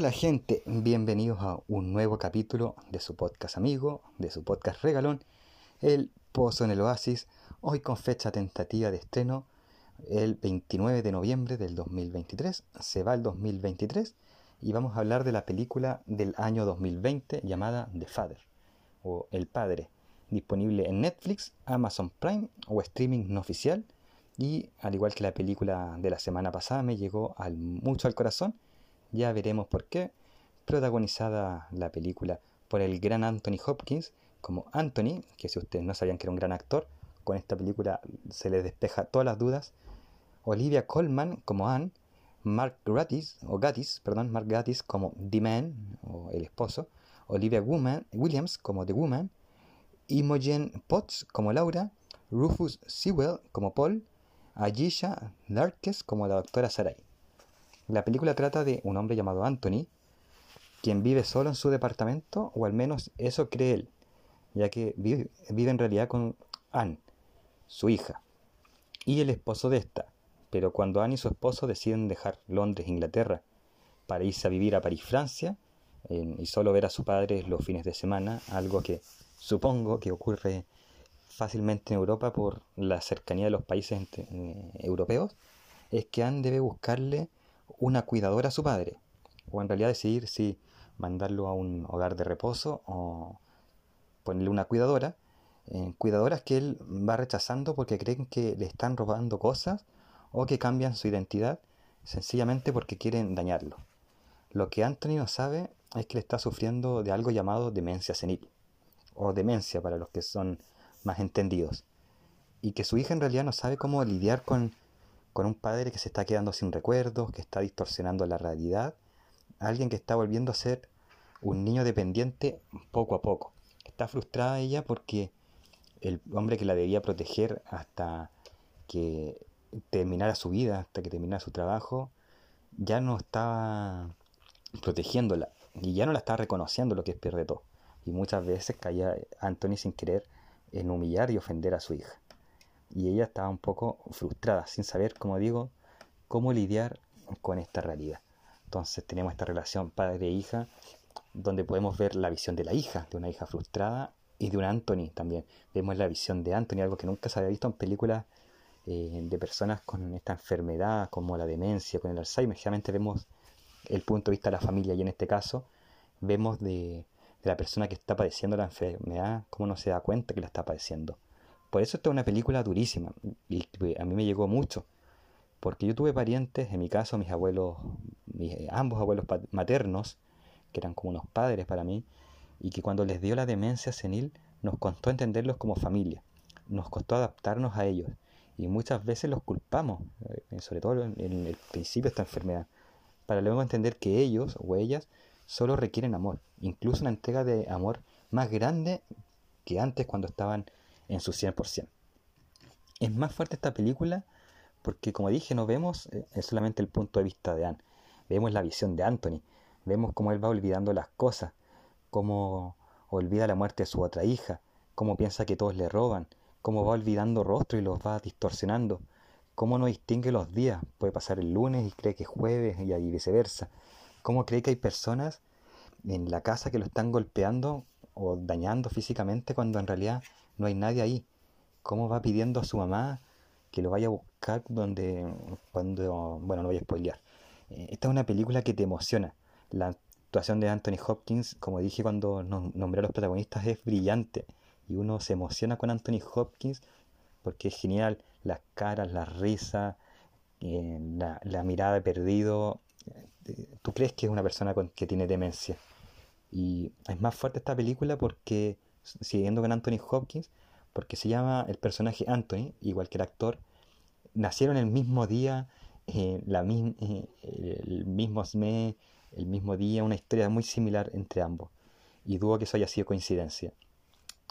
Hola gente, bienvenidos a un nuevo capítulo de su podcast amigo, de su podcast regalón, El Pozo en el Oasis, hoy con fecha tentativa de estreno el 29 de noviembre del 2023, se va el 2023 y vamos a hablar de la película del año 2020 llamada The Father o El Padre, disponible en Netflix, Amazon Prime o streaming no oficial. Y al igual que la película de la semana pasada me llegó al, mucho al corazón ya veremos por qué, protagonizada la película por el gran Anthony Hopkins como Anthony, que si ustedes no sabían que era un gran actor, con esta película se les despeja todas las dudas, Olivia Colman como Anne, Mark Gatiss, o Gatis, perdón, Mark Gatiss como The Man, o el esposo, Olivia Williams como The Woman, Imogen Potts como Laura, Rufus Sewell como Paul, Ayesha Larkes como la doctora Sarai. La película trata de un hombre llamado Anthony, quien vive solo en su departamento, o al menos eso cree él, ya que vive, en realidad con Anne, su hija, y el esposo de esta. Pero cuando Anne y su esposo deciden dejar Londres, Inglaterra, para irse a vivir a París, Francia, y solo ver a su padre los fines de semana, algo que supongo que ocurre fácilmente en Europa por la cercanía de los países eh, europeos, es que Anne debe buscarle una cuidadora a su padre, o en realidad decidir si mandarlo a un hogar de reposo o ponerle una cuidadora, eh, cuidadoras que él va rechazando porque creen que le están robando cosas o que cambian su identidad sencillamente porque quieren dañarlo. Lo que Anthony no sabe es que le está sufriendo de algo llamado demencia senil, o demencia para los que son más entendidos, y que su hija en realidad no sabe cómo lidiar con con un padre que se está quedando sin recuerdos, que está distorsionando la realidad, alguien que está volviendo a ser un niño dependiente poco a poco. Está frustrada ella porque el hombre que la debía proteger hasta que terminara su vida, hasta que terminara su trabajo, ya no estaba protegiéndola y ya no la estaba reconociendo lo que es peor de todo. Y muchas veces caía Anthony sin querer en humillar y ofender a su hija y ella estaba un poco frustrada, sin saber, como digo, cómo lidiar con esta realidad. Entonces tenemos esta relación padre-hija, donde podemos ver la visión de la hija, de una hija frustrada, y de un Anthony también. Vemos la visión de Anthony, algo que nunca se había visto en películas eh, de personas con esta enfermedad, como la demencia, con el Alzheimer. Generalmente vemos el punto de vista de la familia, y en este caso vemos de, de la persona que está padeciendo la enfermedad, cómo no se da cuenta que la está padeciendo. Por eso esta es una película durísima y a mí me llegó mucho. Porque yo tuve parientes, en mi caso mis abuelos, mis, ambos abuelos maternos, que eran como unos padres para mí, y que cuando les dio la demencia senil nos costó entenderlos como familia, nos costó adaptarnos a ellos y muchas veces los culpamos, eh, sobre todo en el principio de esta enfermedad, para luego entender que ellos o ellas solo requieren amor, incluso una entrega de amor más grande que antes cuando estaban en su 100%. Es más fuerte esta película porque, como dije, no vemos eh, solamente el punto de vista de Anne, vemos la visión de Anthony, vemos cómo él va olvidando las cosas, cómo olvida la muerte de su otra hija, cómo piensa que todos le roban, cómo va olvidando rostro y los va distorsionando, cómo no distingue los días, puede pasar el lunes y cree que es jueves y viceversa, cómo cree que hay personas en la casa que lo están golpeando o dañando físicamente cuando en realidad no hay nadie ahí. ¿Cómo va pidiendo a su mamá que lo vaya a buscar donde, cuando, bueno, no voy a spoilear. Eh, esta es una película que te emociona. La actuación de Anthony Hopkins, como dije cuando nombré a los protagonistas, es brillante. Y uno se emociona con Anthony Hopkins porque es genial. Las caras, la risa, eh, la, la, mirada de perdido. Eh, tú crees que es una persona con, que tiene demencia. Y es más fuerte esta película porque siguiendo con Anthony Hopkins, porque se llama el personaje Anthony, igual que el actor, nacieron el mismo día, eh, la eh, el mismo mes, el mismo día, una historia muy similar entre ambos. Y dudo que eso haya sido coincidencia.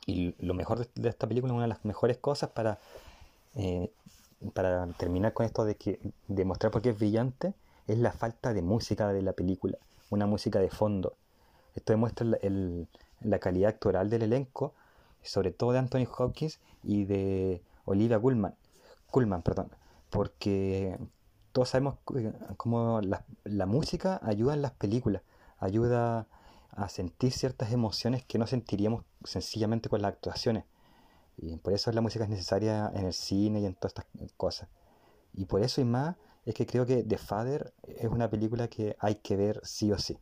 Y lo mejor de esta película, una de las mejores cosas para, eh, para terminar con esto de que demostrar por qué es brillante, es la falta de música de la película, una música de fondo. Esto demuestra la calidad actoral del elenco, sobre todo de Anthony Hopkins y de Olivia Colman, Colman perdón, porque todos sabemos cómo la, música ayuda en las películas ayuda a sentir ciertas emociones que no sentiríamos sencillamente con las actuaciones. Y por eso la música es necesaria en el cine y en todas estas cosas. Y por eso y más es que creo que The Father es una película que hay que ver sí o sí,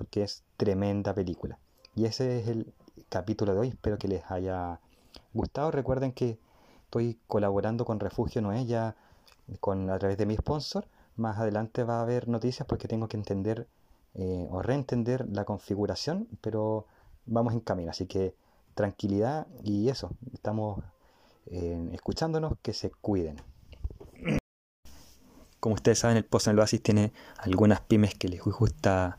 porque es tremenda película. Y ese es el capítulo de hoy, espero que les haya gustado. Recuerden que estoy colaborando con Refugio Noé ya con, a través de mi sponsor. Más adelante va a haber noticias porque tengo que entender eh, o reentender la configuración, pero vamos en camino. Así que tranquilidad y eso, estamos eh, escuchándonos, que se cuiden. Como ustedes saben, el Pozo en el Oasis tiene algunas pymes que les gusta